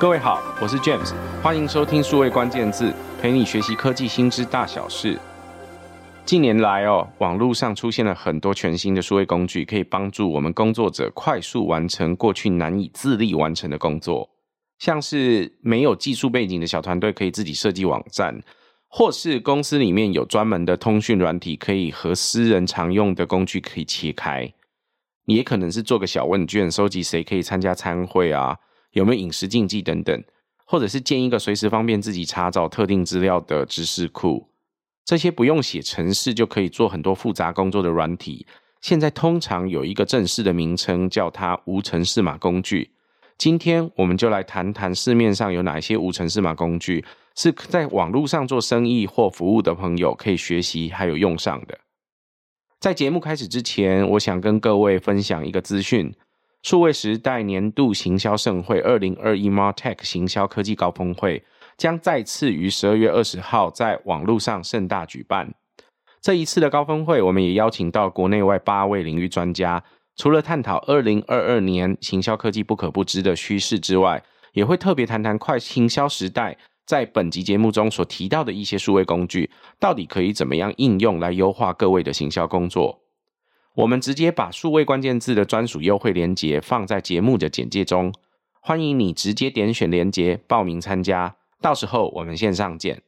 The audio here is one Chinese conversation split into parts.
各位好，我是 James，欢迎收听数位关键字，陪你学习科技新知大小事。近年来哦，网络上出现了很多全新的数位工具，可以帮助我们工作者快速完成过去难以自立完成的工作。像是没有技术背景的小团队可以自己设计网站，或是公司里面有专门的通讯软体，可以和私人常用的工具可以切开。你也可能是做个小问卷，收集谁可以参加参会啊，有没有饮食禁忌等等，或者是建一个随时方便自己查找特定资料的知识库。这些不用写程式就可以做很多复杂工作的软体，现在通常有一个正式的名称，叫它无程式码工具。今天我们就来谈谈市面上有哪些无程式码工具，是在网络上做生意或服务的朋友可以学习还有用上的。在节目开始之前，我想跟各位分享一个资讯：数位时代年度行销盛会二零二一 MarTech 行销科技高峰会。将再次于十二月二十号在网络上盛大举办。这一次的高峰会，我们也邀请到国内外八位领域专家，除了探讨二零二二年行销科技不可不知的趋势之外，也会特别谈谈快行销时代在本集节目中所提到的一些数位工具，到底可以怎么样应用来优化各位的行销工作。我们直接把数位关键字的专属优惠链接放在节目的简介中，欢迎你直接点选链接报名参加。到时候我们线上见。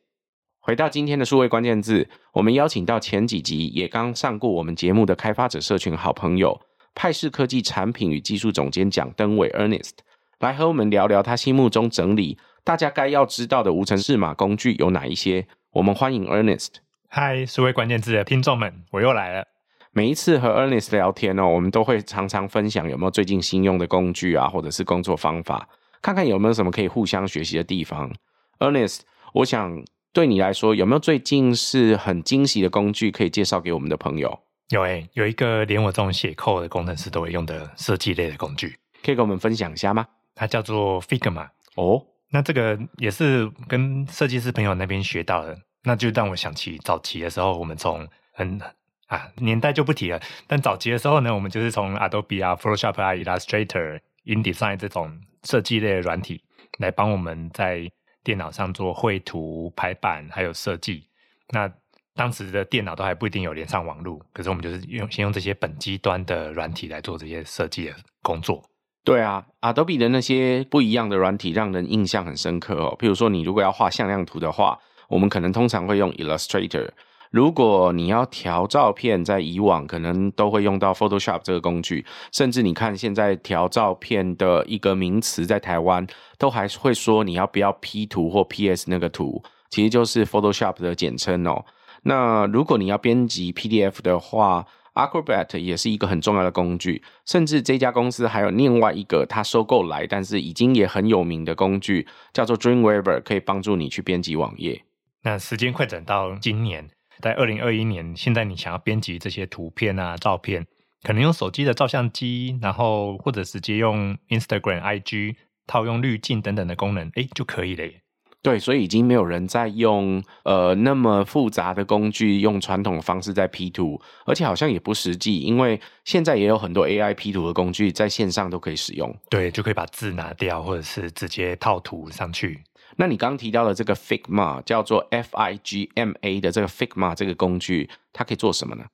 回到今天的数位关键字，我们邀请到前几集也刚上过我们节目的开发者社群好朋友派氏科技产品与技术总监蒋登伟 Ernest 来和我们聊聊他心目中整理大家该要知道的无程式码工具有哪一些。我们欢迎 Ernest。嗨，数位关键字的听众们，我又来了。每一次和 Ernest 聊天哦，我们都会常常分享有没有最近新用的工具啊，或者是工作方法，看看有没有什么可以互相学习的地方。Ernest，我想对你来说，有没有最近是很惊喜的工具可以介绍给我们的朋友？有诶、欸，有一个连我这种写 code 的工程师都会用的设计类的工具，可以跟我们分享一下吗？它叫做 Figma。哦，那这个也是跟设计师朋友那边学到的，那就让我想起早期的时候，我们从很啊年代就不提了，但早期的时候呢，我们就是从 Adobe 啊、Photoshop 啊、Illustrator、InDesign 这种设计类的软体来帮我们在电脑上做绘图、排版，还有设计。那当时的电脑都还不一定有连上网络，可是我们就是用先用这些本机端的软体来做这些设计的工作。对啊，Adobe 的那些不一样的软体让人印象很深刻哦。譬如说，你如果要画向量图的话，我们可能通常会用 Illustrator。如果你要调照片，在以往可能都会用到 Photoshop 这个工具，甚至你看现在调照片的一个名词，在台湾都还会说你要不要 P 图或 PS 那个图，其实就是 Photoshop 的简称哦。那如果你要编辑 PDF 的话，Acrobat 也是一个很重要的工具，甚至这家公司还有另外一个它收购来，但是已经也很有名的工具，叫做 Dreamweaver，可以帮助你去编辑网页。那时间快转到今年。在二零二一年，现在你想要编辑这些图片啊、照片，可能用手机的照相机，然后或者直接用 Instagram、IG 套用滤镜等等的功能，诶，就可以了耶。对，所以已经没有人在用呃那么复杂的工具，用传统的方式在 P 图，而且好像也不实际，因为现在也有很多 AI P 图的工具在线上都可以使用。对，就可以把字拿掉，或者是直接套图上去。那你刚刚提到的这个 Figma 叫做 F I G M A 的这个 Figma 这个工具，它可以做什么呢？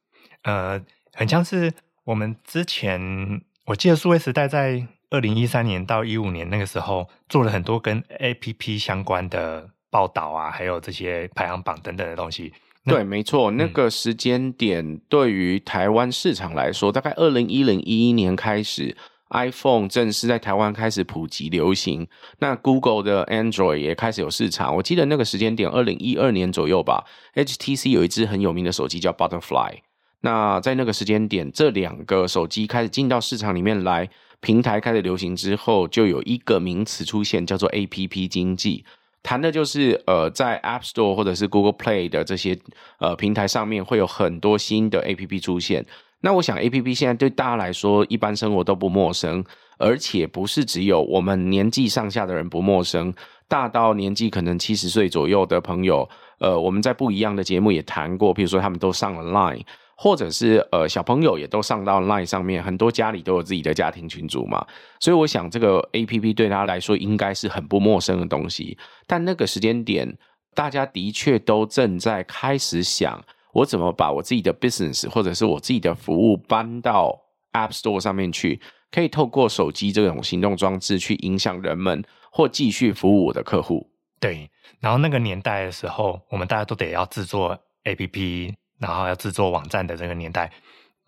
呃，很像是我们之前，我记得数位时代在二零一三年到一五年那个时候做了很多跟 A P P 相关的报道啊，还有这些排行榜等等的东西。对，没错，那个时间点对于台湾市场来说，嗯、大概二零一零一一年开始。iPhone 正式在台湾开始普及流行，那 Google 的 Android 也开始有市场。我记得那个时间点，二零一二年左右吧，HTC 有一支很有名的手机叫 Butterfly。那在那个时间点，这两个手机开始进到市场里面来，平台开始流行之后，就有一个名词出现，叫做 APP 经济，谈的就是呃，在 App Store 或者是 Google Play 的这些呃平台上面，会有很多新的 APP 出现。那我想，APP 现在对大家来说，一般生活都不陌生，而且不是只有我们年纪上下的人不陌生，大到年纪可能七十岁左右的朋友，呃，我们在不一样的节目也谈过，比如说他们都上了 Line，或者是呃小朋友也都上到 Line 上面，很多家里都有自己的家庭群组嘛，所以我想这个 APP 对他来说应该是很不陌生的东西。但那个时间点，大家的确都正在开始想，我怎么把我自己的 business 或者是我自己的服务搬到 App Store 上面去，可以透过手机这种行动装置去影响人们，或继续服务我的客户。对，然后那个年代的时候，我们大家都得要制作 APP。然后要制作网站的这个年代，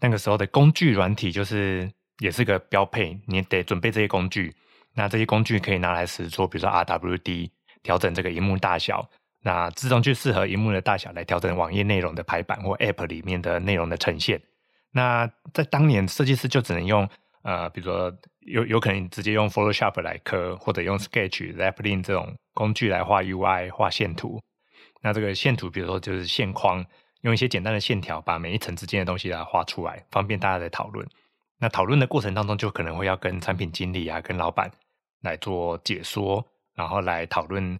那个时候的工具软体就是也是个标配，你得准备这些工具。那这些工具可以拿来实做，比如说 RWD 调整这个萤幕大小，那自动去适合荧幕的大小来调整网页内容的排版或 App 里面的内容的呈现。那在当年，设计师就只能用呃，比如说有有可能直接用 Photoshop 来刻，或者用 Sketch、Zeplin 这种工具来画 UI、画线图。那这个线图，比如说就是线框。用一些简单的线条把每一层之间的东西来画出来，方便大家来讨论。那讨论的过程当中，就可能会要跟产品经理啊、跟老板来做解说，然后来讨论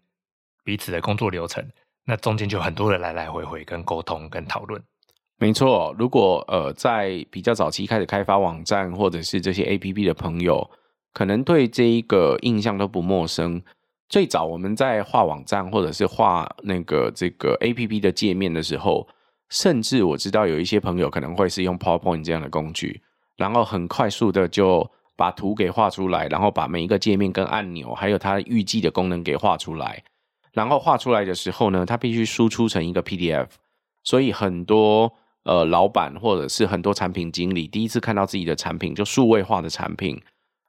彼此的工作流程。那中间就很多人来来回回跟沟通跟讨论。没错，如果呃在比较早期开始开发网站或者是这些 APP 的朋友，可能对这一个印象都不陌生。最早我们在画网站或者是画那个这个 APP 的界面的时候。甚至我知道有一些朋友可能会是用 PowerPoint 这样的工具，然后很快速的就把图给画出来，然后把每一个界面跟按钮，还有它预计的功能给画出来。然后画出来的时候呢，它必须输出成一个 PDF。所以很多呃老板或者是很多产品经理第一次看到自己的产品，就数位化的产品，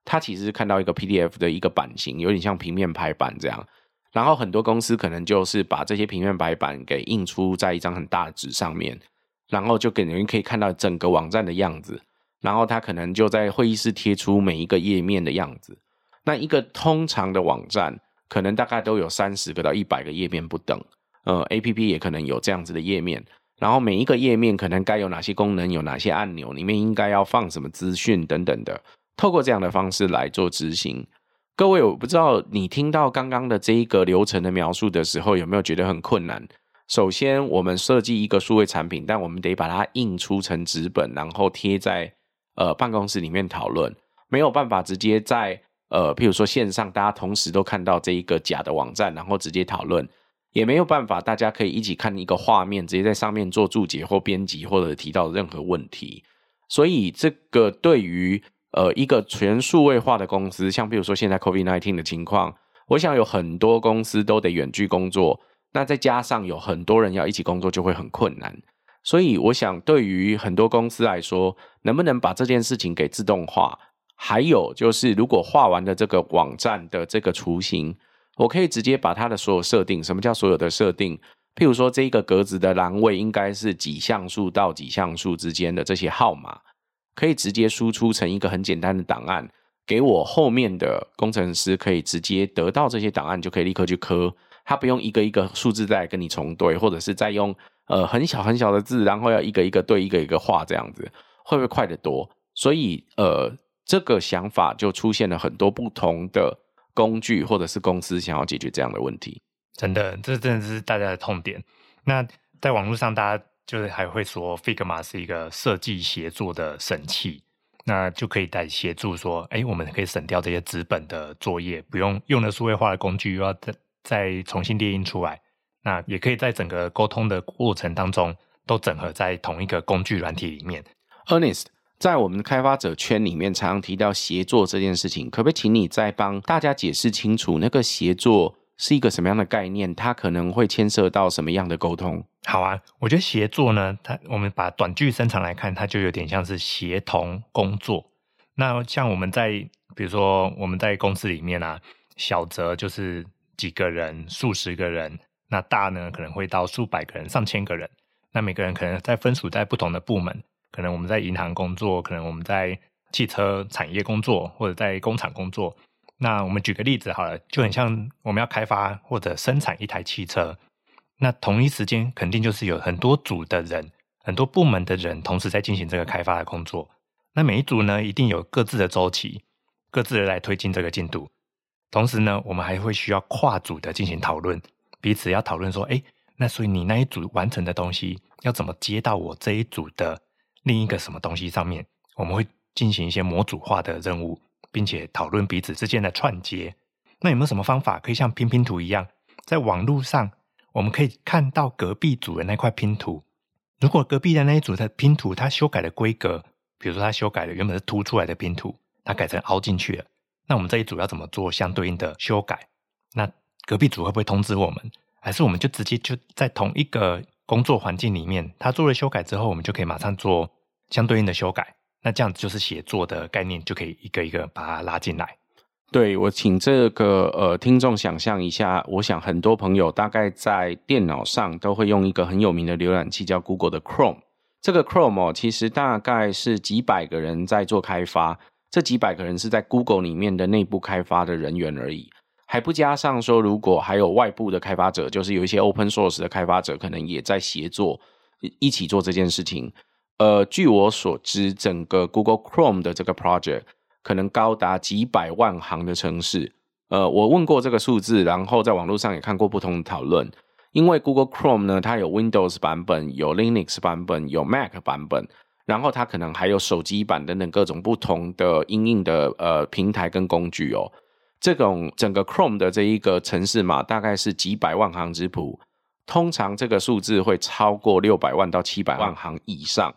他其实是看到一个 PDF 的一个版型，有点像平面排版这样。然后很多公司可能就是把这些平面白板给印出在一张很大的纸上面，然后就给人可以看到整个网站的样子。然后他可能就在会议室贴出每一个页面的样子。那一个通常的网站可能大概都有三十个到一百个页面不等。呃，APP 也可能有这样子的页面。然后每一个页面可能该有哪些功能，有哪些按钮，里面应该要放什么资讯等等的。透过这样的方式来做执行。各位，我不知道你听到刚刚的这一个流程的描述的时候，有没有觉得很困难？首先，我们设计一个数位产品，但我们得把它印出成纸本，然后贴在呃办公室里面讨论，没有办法直接在呃，譬如说线上，大家同时都看到这一个假的网站，然后直接讨论，也没有办法大家可以一起看一个画面，直接在上面做注解或编辑，或者提到任何问题。所以，这个对于呃，一个全数位化的公司，像比如说现在 COVID-19 的情况，我想有很多公司都得远距工作，那再加上有很多人要一起工作，就会很困难。所以，我想对于很多公司来说，能不能把这件事情给自动化？还有就是，如果画完的这个网站的这个雏形，我可以直接把它的所有设定，什么叫所有的设定？譬如说，这一个格子的栏位应该是几像素到几像素之间的这些号码。可以直接输出成一个很简单的档案，给我后面的工程师可以直接得到这些档案，就可以立刻去刻，他不用一个一个数字再跟你重对，或者是再用呃很小很小的字，然后要一个一个对，一个一个画这样子，会不会快得多？所以呃，这个想法就出现了很多不同的工具，或者是公司想要解决这样的问题。真的，这真的是大家的痛点。那在网络上，大家。就是还会说，Figma 是一个设计协作的神器，那就可以来协助说，哎，我们可以省掉这些纸本的作业，不用用了数位化的工具，又要再再重新列印出来。那也可以在整个沟通的过程当中，都整合在同一个工具软体里面。Ernest，在我们开发者圈里面，常常提到协作这件事情，可不可以请你再帮大家解释清楚那个协作？是一个什么样的概念？它可能会牵涉到什么样的沟通？好啊，我觉得协作呢，它我们把短句伸长来看，它就有点像是协同工作。那像我们在比如说我们在公司里面啊，小则就是几个人、数十个人，那大呢可能会到数百个人、上千个人。那每个人可能在分属在不同的部门，可能我们在银行工作，可能我们在汽车产业工作，或者在工厂工作。那我们举个例子好了，就很像我们要开发或者生产一台汽车，那同一时间肯定就是有很多组的人、很多部门的人同时在进行这个开发的工作。那每一组呢，一定有各自的周期，各自的来推进这个进度。同时呢，我们还会需要跨组的进行讨论，彼此要讨论说，哎，那所以你那一组完成的东西要怎么接到我这一组的另一个什么东西上面，我们会进行一些模组化的任务，并且讨论彼此之间的串接。那有没有什么方法可以像拼拼图一样，在网络上我们可以看到隔壁组的那块拼图？如果隔壁的那一组的拼图它修改了规格，比如说它修改了原本是凸出来的拼图，它改成凹进去了，那我们这一组要怎么做相对应的修改？那隔壁组会不会通知我们？还是我们就直接就在同一个工作环境里面，他做了修改之后，我们就可以马上做相对应的修改？那这样子就是协作的概念，就可以一个一个把它拉进来。对，我请这个呃听众想象一下，我想很多朋友大概在电脑上都会用一个很有名的浏览器，叫 Google 的 Chrome。这个 Chrome 哦，其实大概是几百个人在做开发，这几百个人是在 Google 里面的内部开发的人员而已，还不加上说如果还有外部的开发者，就是有一些 Open Source 的开发者，可能也在协作一起做这件事情。呃，据我所知，整个 Google Chrome 的这个 project。可能高达几百万行的程式，呃，我问过这个数字，然后在网络上也看过不同的讨论。因为 Google Chrome 呢，它有 Windows 版本，有 Linux 版本，有 Mac 版本，然后它可能还有手机版等等各种不同的应用的呃平台跟工具哦。这种整个 Chrome 的这一个程式码大概是几百万行之谱，通常这个数字会超过六百万到七百万行以上。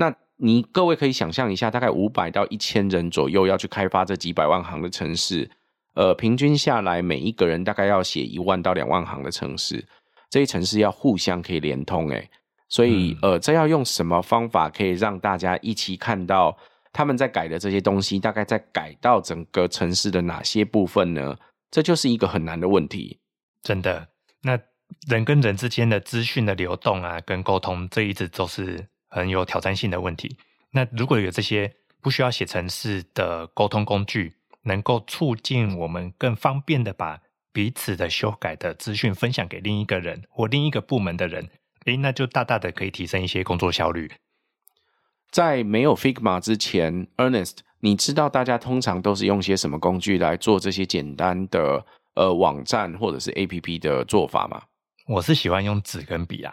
那你各位可以想象一下，大概五百到一千人左右要去开发这几百万行的城市，呃，平均下来每一个人大概要写一万到两万行的城市，这些城市要互相可以连通，诶，所以呃，这要用什么方法可以让大家一起看到他们在改的这些东西，大概在改到整个城市的哪些部分呢？这就是一个很难的问题，真的。那人跟人之间的资讯的流动啊，跟沟通，这一直都是。很有挑战性的问题。那如果有这些不需要写程式的沟通工具，能够促进我们更方便的把彼此的修改的资讯分享给另一个人或另一个部门的人，诶，那就大大的可以提升一些工作效率。在没有 Figma 之前，Ernest，你知道大家通常都是用些什么工具来做这些简单的呃网站或者是 APP 的做法吗？我是喜欢用纸跟笔啊。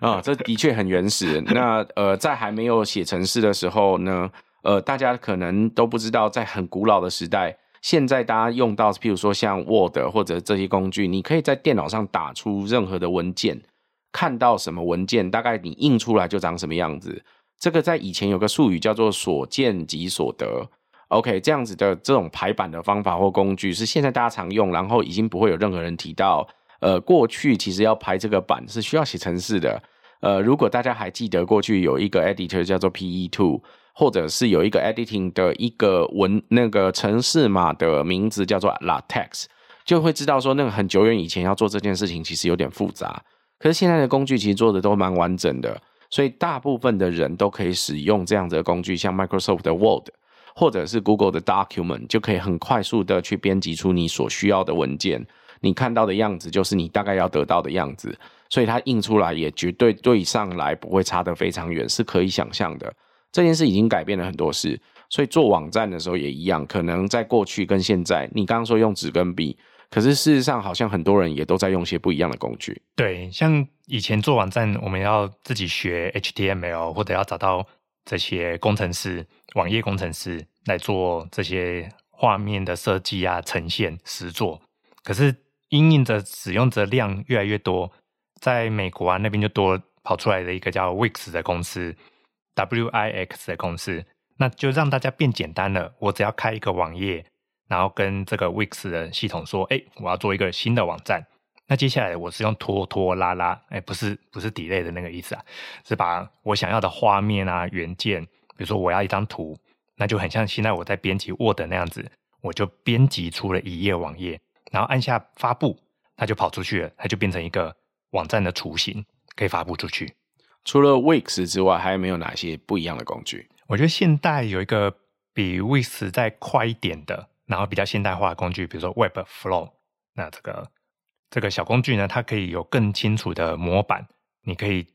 啊、哦，这的确很原始。那呃，在还没有写程式的时候呢，呃，大家可能都不知道，在很古老的时代，现在大家用到，譬如说像 Word 或者这些工具，你可以在电脑上打出任何的文件，看到什么文件，大概你印出来就长什么样子。这个在以前有个术语叫做“所见即所得”。OK，这样子的这种排版的方法或工具是现在大家常用，然后已经不会有任何人提到。呃，过去其实要排这个版是需要写程式的。呃，如果大家还记得过去有一个 editor 叫做 PE2，或者是有一个 editing 的一个文那个程式码的名字叫做 LaTeX，就会知道说那个很久远以前要做这件事情其实有点复杂。可是现在的工具其实做的都蛮完整的，所以大部分的人都可以使用这样子的工具，像 Microsoft 的 Word 或者是 Google 的 Document，就可以很快速的去编辑出你所需要的文件。你看到的样子就是你大概要得到的样子，所以它印出来也绝对对上来不会差得非常远，是可以想象的。这件事已经改变了很多事，所以做网站的时候也一样。可能在过去跟现在，你刚刚说用纸跟笔，可是事实上好像很多人也都在用些不一样的工具。对，像以前做网站，我们要自己学 HTML，或者要找到这些工程师、网页工程师来做这些画面的设计啊、呈现、实作，可是。因应着使用者量越来越多，在美国啊那边就多跑出来的一个叫 Wix 的公司，W-I-X 的公司，那就让大家变简单了。我只要开一个网页，然后跟这个 Wix 的系统说：“哎，我要做一个新的网站。”那接下来我是用拖拖拉拉，哎，不是不是 delay 的那个意思啊，是把我想要的画面啊元件，比如说我要一张图，那就很像现在我在编辑 Word 那样子，我就编辑出了一页网页。然后按下发布，它就跑出去了，它就变成一个网站的雏形，可以发布出去。除了 Wix 之外，还有没有哪些不一样的工具？我觉得现代有一个比 Wix 再快一点的，然后比较现代化的工具，比如说 Webflow。那这个这个小工具呢，它可以有更清楚的模板，你可以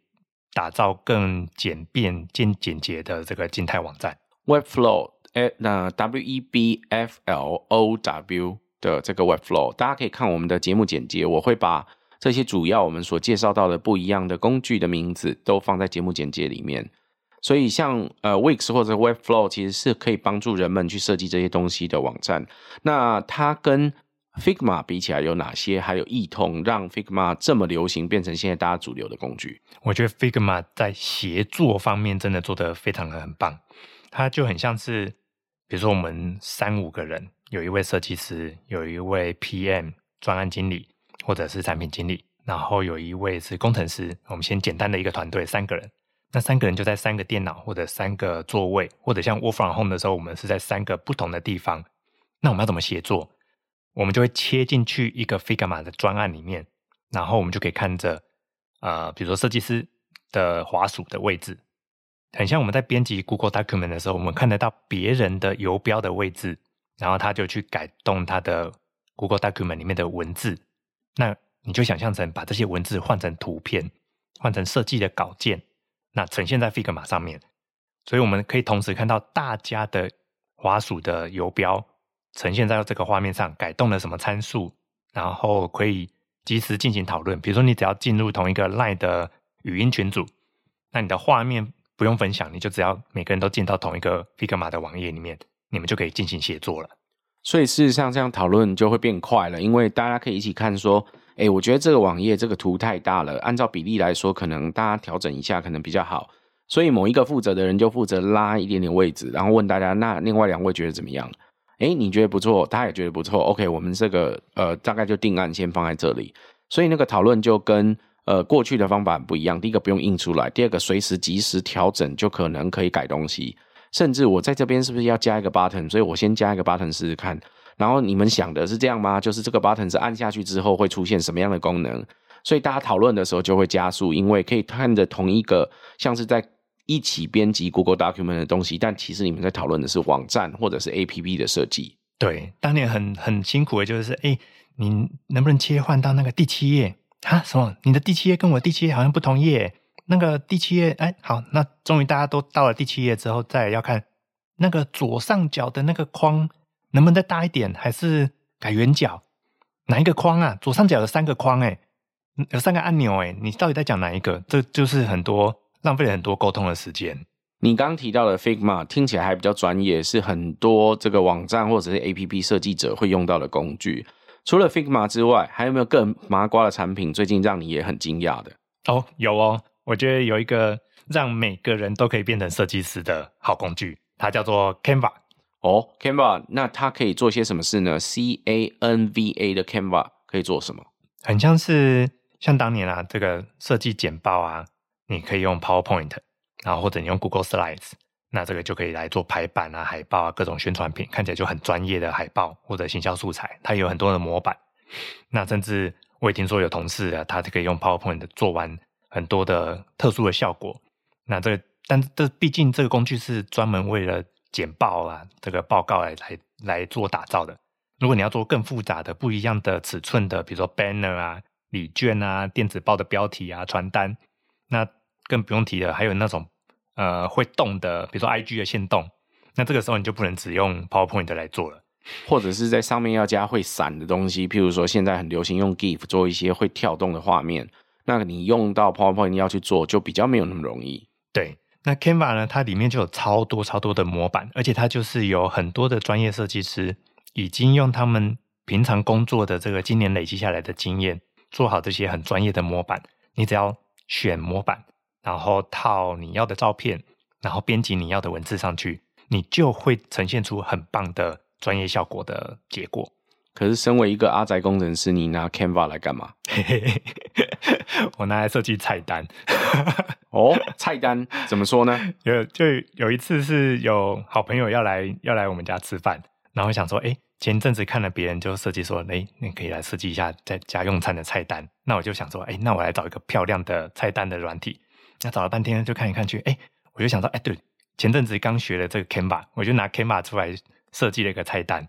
打造更简便、简简洁的这个静态网站。Webflow，哎，那 W E B F L O W。的这个 Webflow，大家可以看我们的节目简介，我会把这些主要我们所介绍到的不一样的工具的名字都放在节目简介里面。所以像呃 Wix 或者 Webflow 其实是可以帮助人们去设计这些东西的网站。那它跟 Figma 比起来有哪些还有异同，让 Figma 这么流行，变成现在大家主流的工具？我觉得 Figma 在协作方面真的做得非常的很棒。它就很像是，比如说我们三五个人，有一位设计师，有一位 PM 专案经理，或者是产品经理，然后有一位是工程师。我们先简单的一个团队，三个人。那三个人就在三个电脑或者三个座位，或者像 Work from Home 的时候，我们是在三个不同的地方。那我们要怎么协作？我们就会切进去一个 Figma 的专案里面，然后我们就可以看着，呃，比如说设计师的滑鼠的位置，很像我们在编辑 Google Document 的时候，我们看得到别人的游标的位置，然后他就去改动他的 Google Document 里面的文字。那你就想象成把这些文字换成图片，换成设计的稿件，那呈现在 Figma 上面，所以我们可以同时看到大家的滑鼠的游标。呈现在这个画面上，改动了什么参数，然后可以及时进行讨论。比如说，你只要进入同一个 Line 的语音群组，那你的画面不用分享，你就只要每个人都进到同一个 Figma 的网页里面，你们就可以进行协作了。所以事实上，这样讨论就会变快了，因为大家可以一起看说，哎，我觉得这个网页这个图太大了，按照比例来说，可能大家调整一下可能比较好。所以某一个负责的人就负责拉一点点位置，然后问大家，那另外两位觉得怎么样？哎，你觉得不错，他也觉得不错。OK，我们这个呃，大概就定案先放在这里。所以那个讨论就跟呃过去的方法不一样。第一个不用印出来，第二个随时及时调整，就可能可以改东西。甚至我在这边是不是要加一个 button？所以我先加一个 button 试试看。然后你们想的是这样吗？就是这个 button 是按下去之后会出现什么样的功能？所以大家讨论的时候就会加速，因为可以看着同一个像是在。一起编辑 Google Document 的东西，但其实你们在讨论的是网站或者是 APP 的设计。对，当年很很辛苦的就是，哎、你能不能切换到那个第七页？啊，什么？你的第七页跟我第七页好像不同页。那个第七页，哎、欸，好，那终于大家都到了第七页之后，再要看那个左上角的那个框能不能再大一点，还是改圆角？哪一个框啊？左上角有三个框、欸，哎，有三个按钮，哎，你到底在讲哪一个？这就是很多。浪费了很多沟通的时间。你刚刚提到的 Figma 听起来还比较专业，是很多这个网站或者是 APP 设计者会用到的工具。除了 Figma 之外，还有没有更麻瓜的产品？最近让你也很惊讶的？哦，有哦。我觉得有一个让每个人都可以变成设计师的好工具，它叫做 Canva。哦，Canva，那它可以做些什么事呢？C A N V A 的 Canva 可以做什么？很像是像当年啊，这个设计简报啊。你可以用 PowerPoint，然后或者你用 Google Slides，那这个就可以来做排版啊、海报啊、各种宣传品，看起来就很专业的海报或者行销素材。它有很多的模板，那甚至我也听说有同事啊，他可以用 PowerPoint 做完很多的特殊的效果。那这个，但这毕竟这个工具是专门为了简报啊这个报告来来来做打造的。如果你要做更复杂的、不一样的尺寸的，比如说 Banner 啊、礼券啊、电子报的标题啊、传单。那更不用提了，还有那种呃会动的，比如说 IG 的线动，那这个时候你就不能只用 PowerPoint 来做了，或者是在上面要加会闪的东西，譬如说现在很流行用 GIF 做一些会跳动的画面，那你用到 PowerPoint 要去做，就比较没有那么容易。对，那 Canva 呢，它里面就有超多超多的模板，而且它就是有很多的专业设计师已经用他们平常工作的这个今年累积下来的经验，做好这些很专业的模板，你只要。选模板，然后套你要的照片，然后编辑你要的文字上去，你就会呈现出很棒的专业效果的结果。可是，身为一个阿宅工程师，你拿 Canva 来干嘛？我拿来设计菜单。哦，菜单怎么说呢？有就有一次是有好朋友要来要来我们家吃饭，然后想说，哎。前阵子看了别人就设计说，哎，你可以来设计一下在家用餐的菜单。那我就想说，哎，那我来找一个漂亮的菜单的软体。那找了半天就看一看去，哎，我就想到，哎，对，前阵子刚学了这个 Canva，我就拿 Canva 出来设计了一个菜单，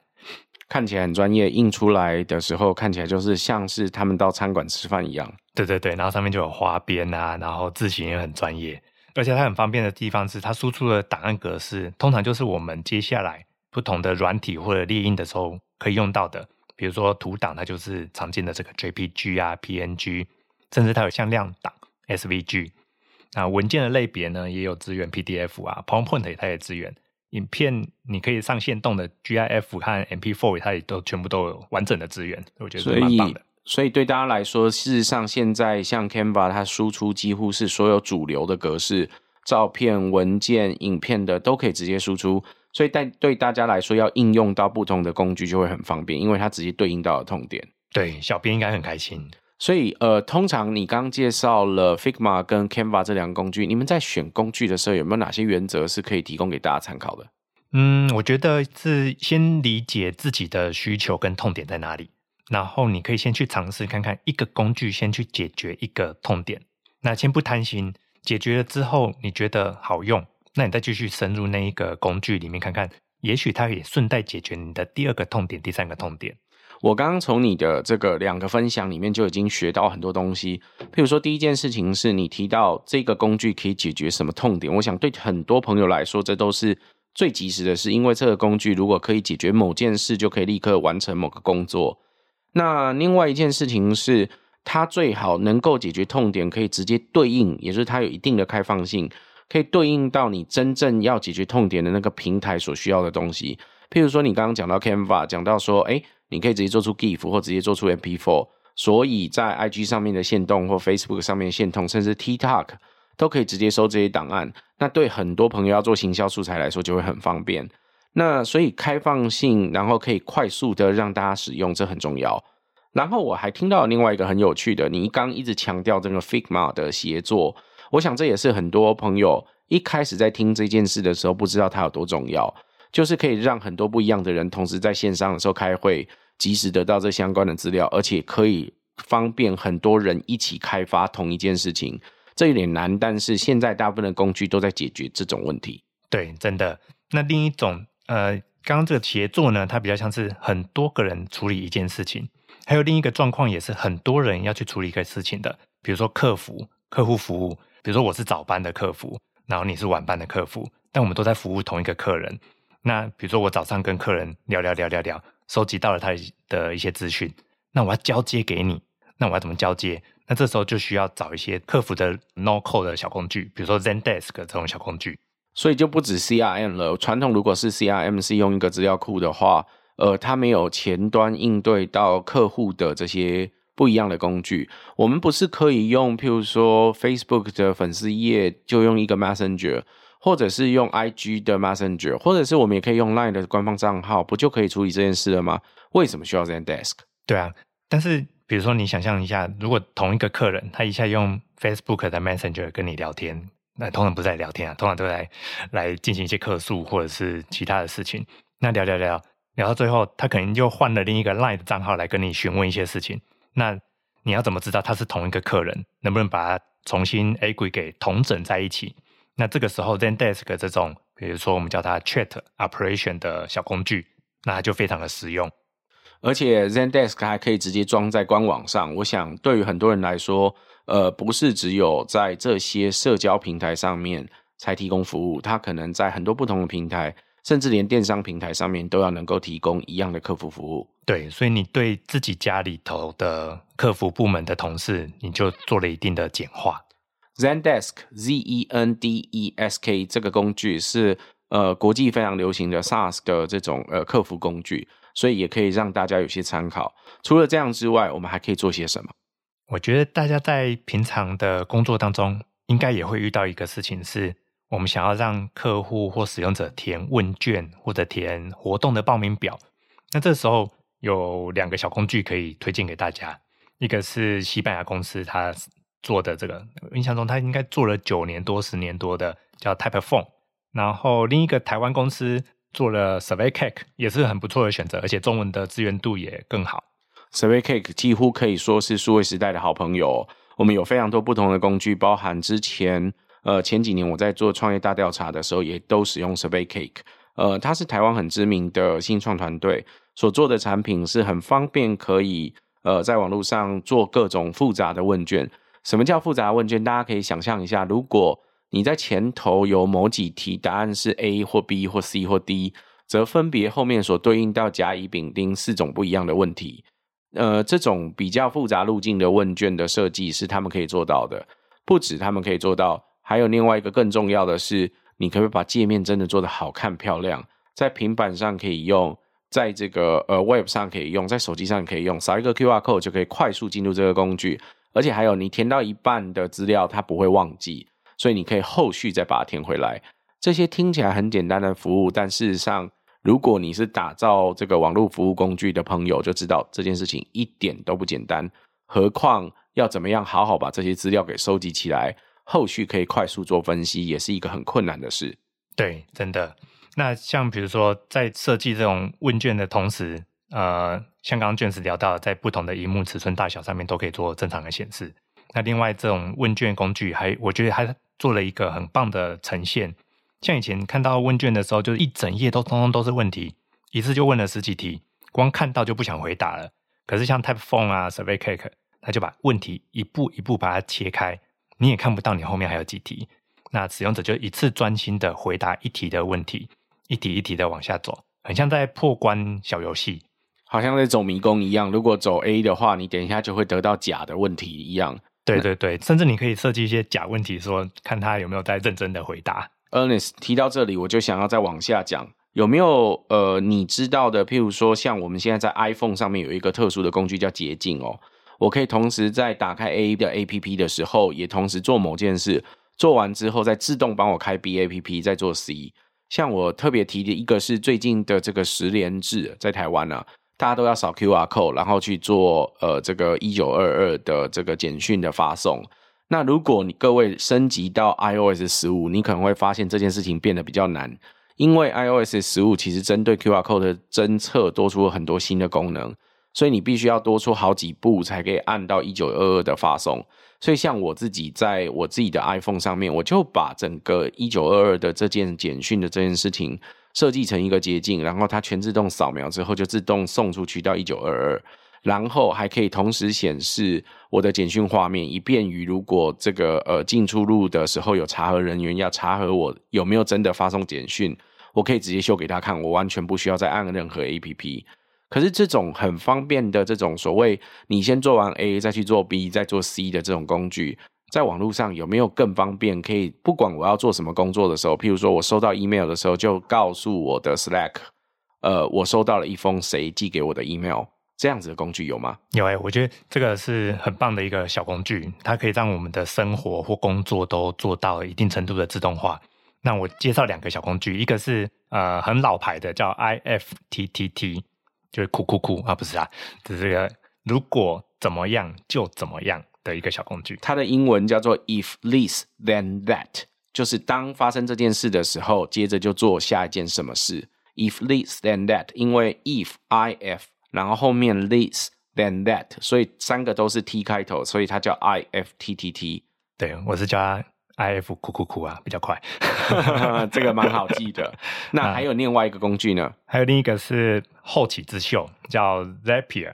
看起来很专业，印出来的时候看起来就是像是他们到餐馆吃饭一样。对对对，然后上面就有花边啊，然后字型也很专业，而且它很方便的地方是，它输出的档案格式通常就是我们接下来。不同的软体或者列印的时候可以用到的，比如说图档，它就是常见的这个 JPG 啊、PNG，甚至它有向量档 SVG。那文件的类别呢，也有支援 PDF 啊，PowerPoint 它也支援。影片你可以上线动的 GIF 和 MP4，它也都全部都有完整的资源，我觉得蛮棒的。所以对大家来说，事实上现在像 Canva 它输出几乎是所有主流的格式，照片、文件、影片的都可以直接输出。所以对对大家来说，要应用到不同的工具就会很方便，因为它直接对应到了痛点。对，小编应该很开心。所以呃，通常你刚介绍了 Figma 跟 Canva 这两个工具，你们在选工具的时候有没有哪些原则是可以提供给大家参考的？嗯，我觉得是先理解自己的需求跟痛点在哪里。然后你可以先去尝试看看一个工具，先去解决一个痛点。那先不贪心，解决了之后你觉得好用，那你再继续深入那一个工具里面看看，也许它也顺带解决你的第二个痛点、第三个痛点。我刚刚从你的这个两个分享里面就已经学到很多东西。譬如说，第一件事情是你提到这个工具可以解决什么痛点，我想对很多朋友来说，这都是最及时的事，因为这个工具如果可以解决某件事，就可以立刻完成某个工作。那另外一件事情是，它最好能够解决痛点，可以直接对应，也就是它有一定的开放性，可以对应到你真正要解决痛点的那个平台所需要的东西。譬如说，你刚刚讲到 Canva，讲到说，诶，你可以直接做出 GIF 或直接做出 MP4，所以在 IG 上面的线动或 Facebook 上面的限动，甚至 TikTok 都可以直接收这些档案。那对很多朋友要做行销素材来说，就会很方便。那所以开放性，然后可以快速的让大家使用，这很重要。然后我还听到另外一个很有趣的，你刚一直强调这个 Figma 的协作，我想这也是很多朋友一开始在听这件事的时候不知道它有多重要，就是可以让很多不一样的人同时在线上的时候开会，及时得到这相关的资料，而且可以方便很多人一起开发同一件事情。这有点难，但是现在大部分的工具都在解决这种问题。对，真的。那另一种。呃，刚刚这个协作呢，它比较像是很多个人处理一件事情，还有另一个状况也是很多人要去处理一个事情的，比如说客服、客户服务，比如说我是早班的客服，然后你是晚班的客服，但我们都在服务同一个客人。那比如说我早上跟客人聊聊聊聊聊，收集到了他的一些资讯，那我要交接给你，那我要怎么交接？那这时候就需要找一些客服的 no code 的小工具，比如说 Zendesk 这种小工具。所以就不止 CRM 了。传统如果是 CRM 是用一个资料库的话，呃，它没有前端应对到客户的这些不一样的工具。我们不是可以用，譬如说 Facebook 的粉丝页就用一个 Messenger，或者是用 IG 的 Messenger，或者是我们也可以用 Line 的官方账号，不就可以处理这件事了吗？为什么需要 Zendesk？对啊，但是比如说你想象一下，如果同一个客人他一下用 Facebook 的 Messenger 跟你聊天。那通常不是在聊天啊，通常都来来进行一些客诉或者是其他的事情。那聊聊聊聊到最后，他可能就换了另一个 Line 的账号来跟你询问一些事情。那你要怎么知道他是同一个客人？能不能把他重新 agree 给同整在一起？那这个时候 Zendesk 这种，比如说我们叫它 Chat Operation 的小工具，那它就非常的实用。而且 Zendesk 还可以直接装在官网上。我想对于很多人来说，呃，不是只有在这些社交平台上面才提供服务，它可能在很多不同的平台，甚至连电商平台上面都要能够提供一样的客服服务。对，所以你对自己家里头的客服部门的同事，你就做了一定的简化。Zendesk Z E N D E S K 这个工具是呃国际非常流行的 SaaS 的这种呃客服工具，所以也可以让大家有些参考。除了这样之外，我们还可以做些什么？我觉得大家在平常的工作当中，应该也会遇到一个事情，是我们想要让客户或使用者填问卷或者填活动的报名表。那这时候有两个小工具可以推荐给大家，一个是西班牙公司它做的这个，印象中他应该做了九年多、十年多的，叫 Typeform。然后另一个台湾公司做了 SurveyCake，也是很不错的选择，而且中文的资源度也更好。SurveyCake 几乎可以说是数位时代的好朋友。我们有非常多不同的工具，包含之前呃前几年我在做创业大调查的时候，也都使用 SurveyCake。呃，它是台湾很知名的新创团队所做的产品，是很方便可以呃在网络上做各种复杂的问卷。什么叫复杂问卷？大家可以想象一下，如果你在前头有某几题答案是 A 或 B 或 C 或 D，则分别后面所对应到甲乙丙丁四种不一样的问题。呃，这种比较复杂路径的问卷的设计是他们可以做到的，不止他们可以做到，还有另外一个更重要的是，你可不可以把界面真的做得好看漂亮，在平板上可以用，在这个呃 Web 上可以用，在手机上可以用，扫一个 QR code 就可以快速进入这个工具，而且还有你填到一半的资料它不会忘记，所以你可以后续再把它填回来。这些听起来很简单的服务，但事实上，如果你是打造这个网络服务工具的朋友，就知道这件事情一点都不简单。何况要怎么样好好把这些资料给收集起来，后续可以快速做分析，也是一个很困难的事。对，真的。那像比如说，在设计这种问卷的同时，呃，像刚刚 James 聊到，在不同的荧幕尺寸大小上面都可以做正常的显示。那另外，这种问卷工具还，我觉得还做了一个很棒的呈现。像以前看到问卷的时候，就是一整页都通通都是问题，一次就问了十几题，光看到就不想回答了。可是像 Typeform 啊、Surveycake，它就把问题一步一步把它切开，你也看不到你后面还有几题。那使用者就一次专心的回答一题的问题，一题一题的往下走，很像在破关小游戏，好像在走迷宫一样。如果走 A 的话，你等一下就会得到甲的问题一样。对对对，甚至你可以设计一些假问题，说看他有没有在认真的回答。Ernest 提到这里，我就想要再往下讲，有没有呃你知道的？譬如说，像我们现在在 iPhone 上面有一个特殊的工具叫捷径哦，我可以同时在打开 A 的 APP 的时候，也同时做某件事，做完之后再自动帮我开 B APP，再做 C。像我特别提的一个是最近的这个十连制，在台湾呢、啊，大家都要扫 QR code，然后去做呃这个一九二二的这个简讯的发送。那如果你各位升级到 iOS 十五，你可能会发现这件事情变得比较难，因为 iOS 十五其实针对 QR code 的侦测多出了很多新的功能，所以你必须要多出好几步才可以按到一九二二的发送。所以像我自己在我自己的 iPhone 上面，我就把整个一九二二的这件简讯的这件事情设计成一个捷径，然后它全自动扫描之后就自动送出去到一九二二。然后还可以同时显示我的简讯画面，以便于如果这个呃进出入的时候有查核人员要查核我有没有真的发送简讯，我可以直接秀给他看，我完全不需要再按任何 APP。可是这种很方便的这种所谓你先做完 A 再去做 B 再做 C 的这种工具，在网络上有没有更方便？可以不管我要做什么工作的时候，譬如说我收到 email 的时候，就告诉我的 Slack，呃，我收到了一封谁寄给我的 email。这样子的工具有吗？有诶、欸，我觉得这个是很棒的一个小工具，它可以让我们的生活或工作都做到一定程度的自动化。那我介绍两个小工具，一个是呃很老牌的，叫 IFTTT，就是酷酷酷啊，不是啊，只是这个如果怎么样就怎么样的一个小工具。它的英文叫做 If This Then That，就是当发生这件事的时候，接着就做下一件什么事。If This Then That，因为 If IF。然后后面 this then that，所以三个都是 T 开头，所以它叫 I F T T T。对，我是叫它 I F 哭哭哭啊，比较快。这个蛮好记的。那还有另外一个工具呢？还有另一个是后起之秀，叫 Zapier。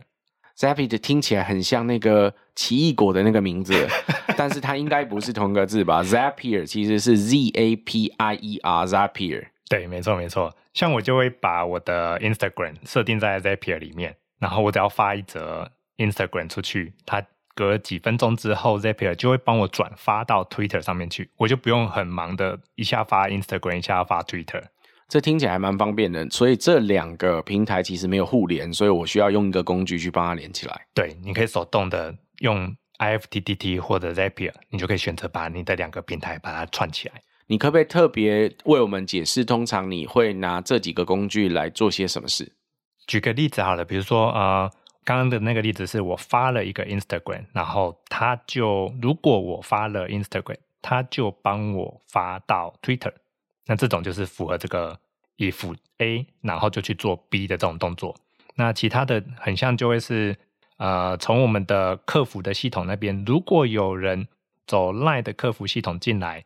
Zapier 听起来很像那个奇异果的那个名字，但是它应该不是同个字吧？Zapier 其实是 Z A P I E R，Zapier。对，没错没错。像我就会把我的 Instagram 设定在 Zapier 里面，然后我只要发一则 Instagram 出去，它隔几分钟之后，Zapier 就会帮我转发到 Twitter 上面去，我就不用很忙的一下发 Instagram，一下发 Twitter。这听起来还蛮方便的。所以这两个平台其实没有互联，所以我需要用一个工具去帮它连起来。对，你可以手动的用 IFTTT 或者 Zapier，你就可以选择把你的两个平台把它串起来。你可不可以特别为我们解释，通常你会拿这几个工具来做些什么事？举个例子好了，比如说呃，刚刚的那个例子是我发了一个 Instagram，然后他就如果我发了 Instagram，他就帮我发到 Twitter，那这种就是符合这个 if A，然后就去做 B 的这种动作。那其他的很像就会是呃，从我们的客服的系统那边，如果有人走 Line 的客服系统进来。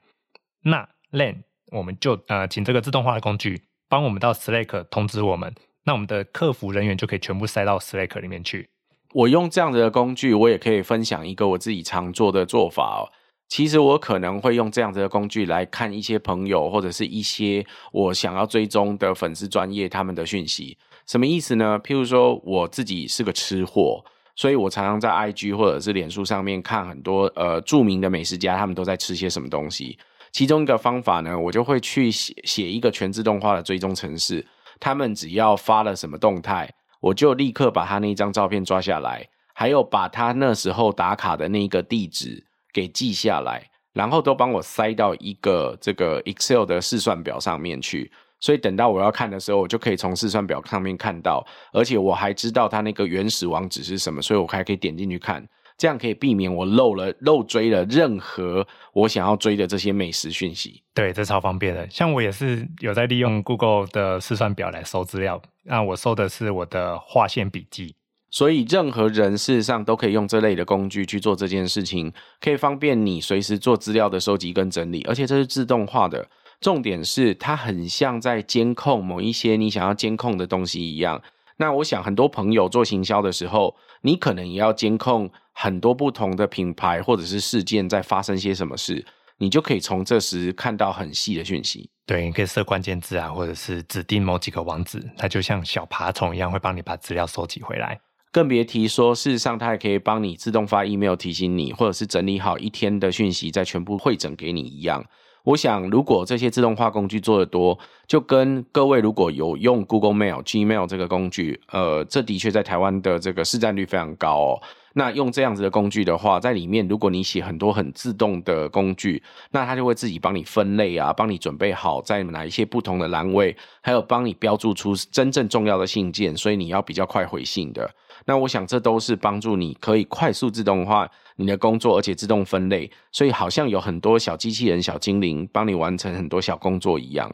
那 LINE 我们就呃请这个自动化的工具帮我们到 Slack 通知我们，那我们的客服人员就可以全部塞到 Slack 里面去。我用这样子的工具，我也可以分享一个我自己常做的做法哦。其实我可能会用这样子的工具来看一些朋友或者是一些我想要追踪的粉丝专业他们的讯息。什么意思呢？譬如说我自己是个吃货，所以我常常在 IG 或者是脸书上面看很多呃著名的美食家他们都在吃些什么东西。其中一个方法呢，我就会去写写一个全自动化的追踪程式。他们只要发了什么动态，我就立刻把他那张照片抓下来，还有把他那时候打卡的那个地址给记下来，然后都帮我塞到一个这个 Excel 的试算表上面去。所以等到我要看的时候，我就可以从试算表上面看到，而且我还知道它那个原始网址是什么，所以我还可以点进去看。这样可以避免我漏了漏追了任何我想要追的这些美食讯息。对，这超方便的。像我也是有在利用 Google 的试算表来搜资料，那我搜的是我的划线笔记。所以任何人事实上都可以用这类的工具去做这件事情，可以方便你随时做资料的收集跟整理，而且这是自动化的。重点是它很像在监控某一些你想要监控的东西一样。那我想很多朋友做行销的时候，你可能也要监控。很多不同的品牌或者是事件在发生些什么事，你就可以从这时看到很细的讯息。对，你可以设关键字啊，或者是指定某几个网址，它就像小爬虫一样，会帮你把资料收集回来。更别提说，事实上它还可以帮你自动发 email 提醒你，或者是整理好一天的讯息，再全部汇整给你一样。我想，如果这些自动化工具做得多，就跟各位如果有用 Google Mail、Gmail 这个工具，呃，这的确在台湾的这个市占率非常高哦。那用这样子的工具的话，在里面如果你写很多很自动的工具，那它就会自己帮你分类啊，帮你准备好在哪一些不同的栏位，还有帮你标注出真正重要的信件，所以你要比较快回信的。那我想这都是帮助你可以快速自动化你的工作，而且自动分类，所以好像有很多小机器人、小精灵帮你完成很多小工作一样。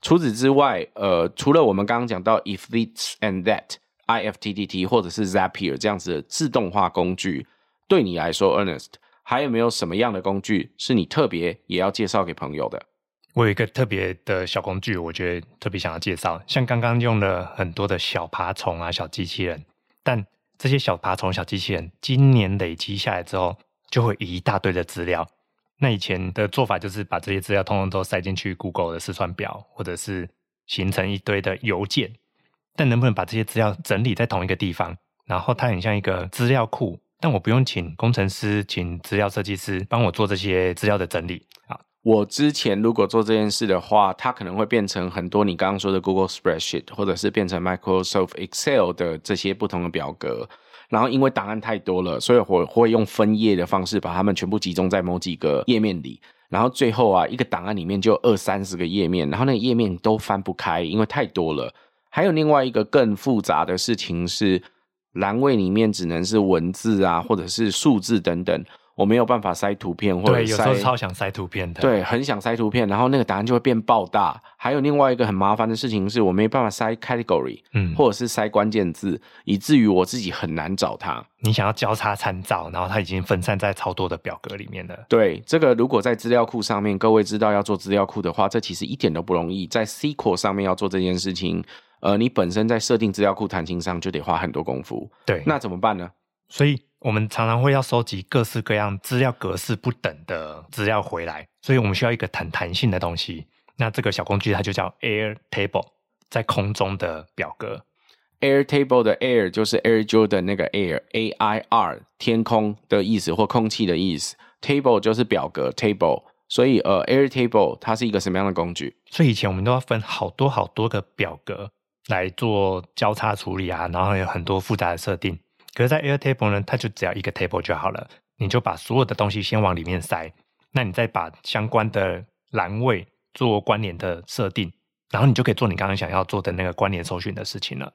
除此之外，呃，除了我们刚刚讲到 if this and that。IFTTT 或者是 Zapier 这样子的自动化工具，对你来说，Ernest 还有没有什么样的工具是你特别也要介绍给朋友的？我有一个特别的小工具，我觉得特别想要介绍。像刚刚用了很多的小爬虫啊、小机器人，但这些小爬虫、小机器人今年累积下来之后，就会一大堆的资料。那以前的做法就是把这些资料通通都塞进去 Google 的试算表，或者是形成一堆的邮件。但能不能把这些资料整理在同一个地方，然后它很像一个资料库，但我不用请工程师、请资料设计师帮我做这些资料的整理啊。我之前如果做这件事的话，它可能会变成很多你刚刚说的 Google Spreadsheet，或者是变成 Microsoft Excel 的这些不同的表格。然后因为档案太多了，所以我会用分页的方式把它们全部集中在某几个页面里。然后最后啊，一个档案里面就二三十个页面，然后那个页面都翻不开，因为太多了。还有另外一个更复杂的事情是，栏位里面只能是文字啊，或者是数字等等，我没有办法塞图片或者塞。对，有时候超想塞图片的。对，很想塞图片，然后那个答案就会变爆大。还有另外一个很麻烦的事情是，我没办法塞 category，嗯，或者是塞关键字，以至于我自己很难找它。你想要交叉参照，然后它已经分散在超多的表格里面了。对，这个如果在资料库上面，各位知道要做资料库的话，这其实一点都不容易。在 SQL 上面要做这件事情。呃，你本身在设定资料库弹性上就得花很多功夫。对，那怎么办呢？所以我们常常会要收集各式各样资料格式不等的资料回来，所以我们需要一个弹弹性的东西。那这个小工具它就叫 Airtable，在空中的表格。Airtable 的 Air 就是 Air Jordan 那个 Air，A I R 天空的意思或空气的意思。Table 就是表格 Table。所以呃，Airtable 它是一个什么样的工具？所以以前我们都要分好多好多个表格。来做交叉处理啊，然后有很多复杂的设定。可是，在 Airtable 呢，它就只要一个 table 就好了。你就把所有的东西先往里面塞，那你再把相关的栏位做关联的设定，然后你就可以做你刚刚想要做的那个关联搜寻的事情了。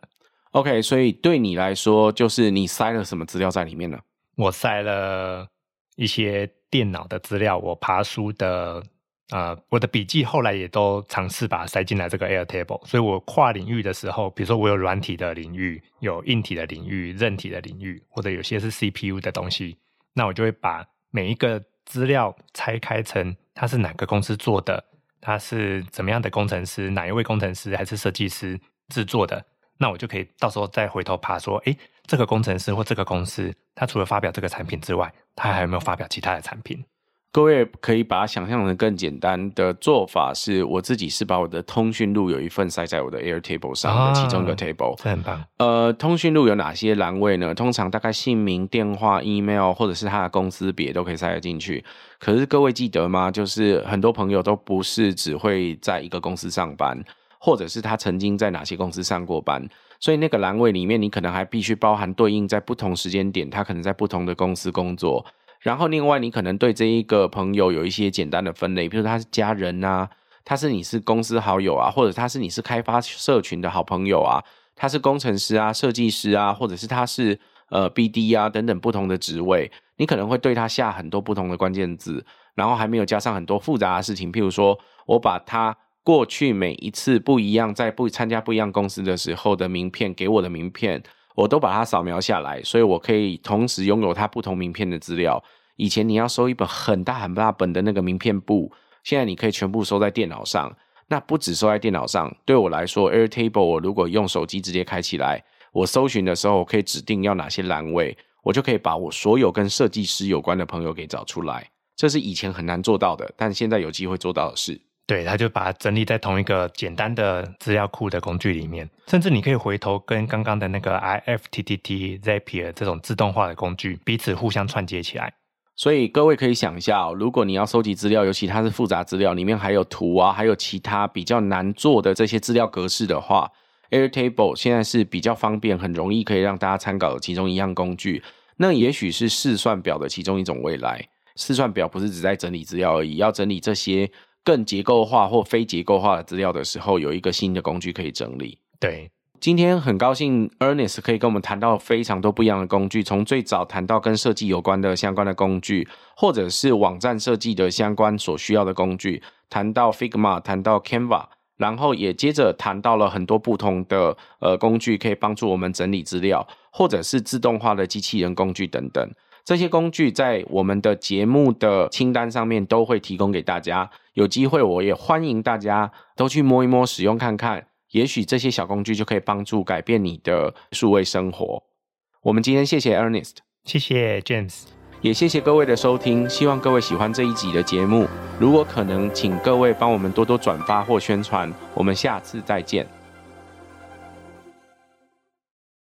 OK，所以对你来说，就是你塞了什么资料在里面呢？我塞了一些电脑的资料，我爬书的。呃，我的笔记后来也都尝试把它塞进来这个 Airtable，所以我跨领域的时候，比如说我有软体的领域，有硬体的领域，韧体的领域，或者有些是 CPU 的东西，那我就会把每一个资料拆开成它是哪个公司做的，它是怎么样的工程师，哪一位工程师还是设计师制作的，那我就可以到时候再回头爬说，诶，这个工程师或这个公司，他除了发表这个产品之外，他还有没有发表其他的产品？各位可以把它想象成更简单的做法是，我自己是把我的通讯录有一份塞在我的 Airtable 上的其中一个 table，这很棒。呃，通讯录有哪些栏位呢？通常大概姓名、电话、email 或者是他的公司别都可以塞得进去。可是各位记得吗？就是很多朋友都不是只会在一个公司上班，或者是他曾经在哪些公司上过班，所以那个栏位里面你可能还必须包含对应在不同时间点，他可能在不同的公司工作。然后，另外你可能对这一个朋友有一些简单的分类，比如他是家人啊，他是你是公司好友啊，或者他是你是开发社群的好朋友啊，他是工程师啊、设计师啊，或者是他是呃 BD 啊等等不同的职位，你可能会对他下很多不同的关键字，然后还没有加上很多复杂的事情，譬如说我把他过去每一次不一样在不参加不一样公司的时候的名片给我的名片。我都把它扫描下来，所以我可以同时拥有它不同名片的资料。以前你要收一本很大很大本的那个名片簿，现在你可以全部收在电脑上。那不止收在电脑上，对我来说，Airtable 我如果用手机直接开起来，我搜寻的时候，可以指定要哪些栏位，我就可以把我所有跟设计师有关的朋友给找出来。这是以前很难做到的，但现在有机会做到的事。对，他就把它整理在同一个简单的资料库的工具里面，甚至你可以回头跟刚刚的那个 IFTTT、Zapier 这种自动化的工具彼此互相串接起来。所以各位可以想一下，如果你要收集资料，尤其它是复杂资料，里面还有图啊，还有其他比较难做的这些资料格式的话，Airtable 现在是比较方便、很容易可以让大家参考的其中一样工具。那也许是试算表的其中一种未来。试算表不是只在整理资料而已，要整理这些。更结构化或非结构化的资料的时候，有一个新的工具可以整理。对，今天很高兴 Ernest 可以跟我们谈到非常多不一样的工具，从最早谈到跟设计有关的相关的工具，或者是网站设计的相关所需要的工具，谈到 Figma，谈到 Canva，然后也接着谈到了很多不同的呃工具，可以帮助我们整理资料，或者是自动化的机器人工具等等。这些工具在我们的节目的清单上面都会提供给大家。有机会，我也欢迎大家都去摸一摸、使用看看。也许这些小工具就可以帮助改变你的数位生活。我们今天谢谢 Ernest，谢谢 James，也谢谢各位的收听。希望各位喜欢这一集的节目。如果可能，请各位帮我们多多转发或宣传。我们下次再见。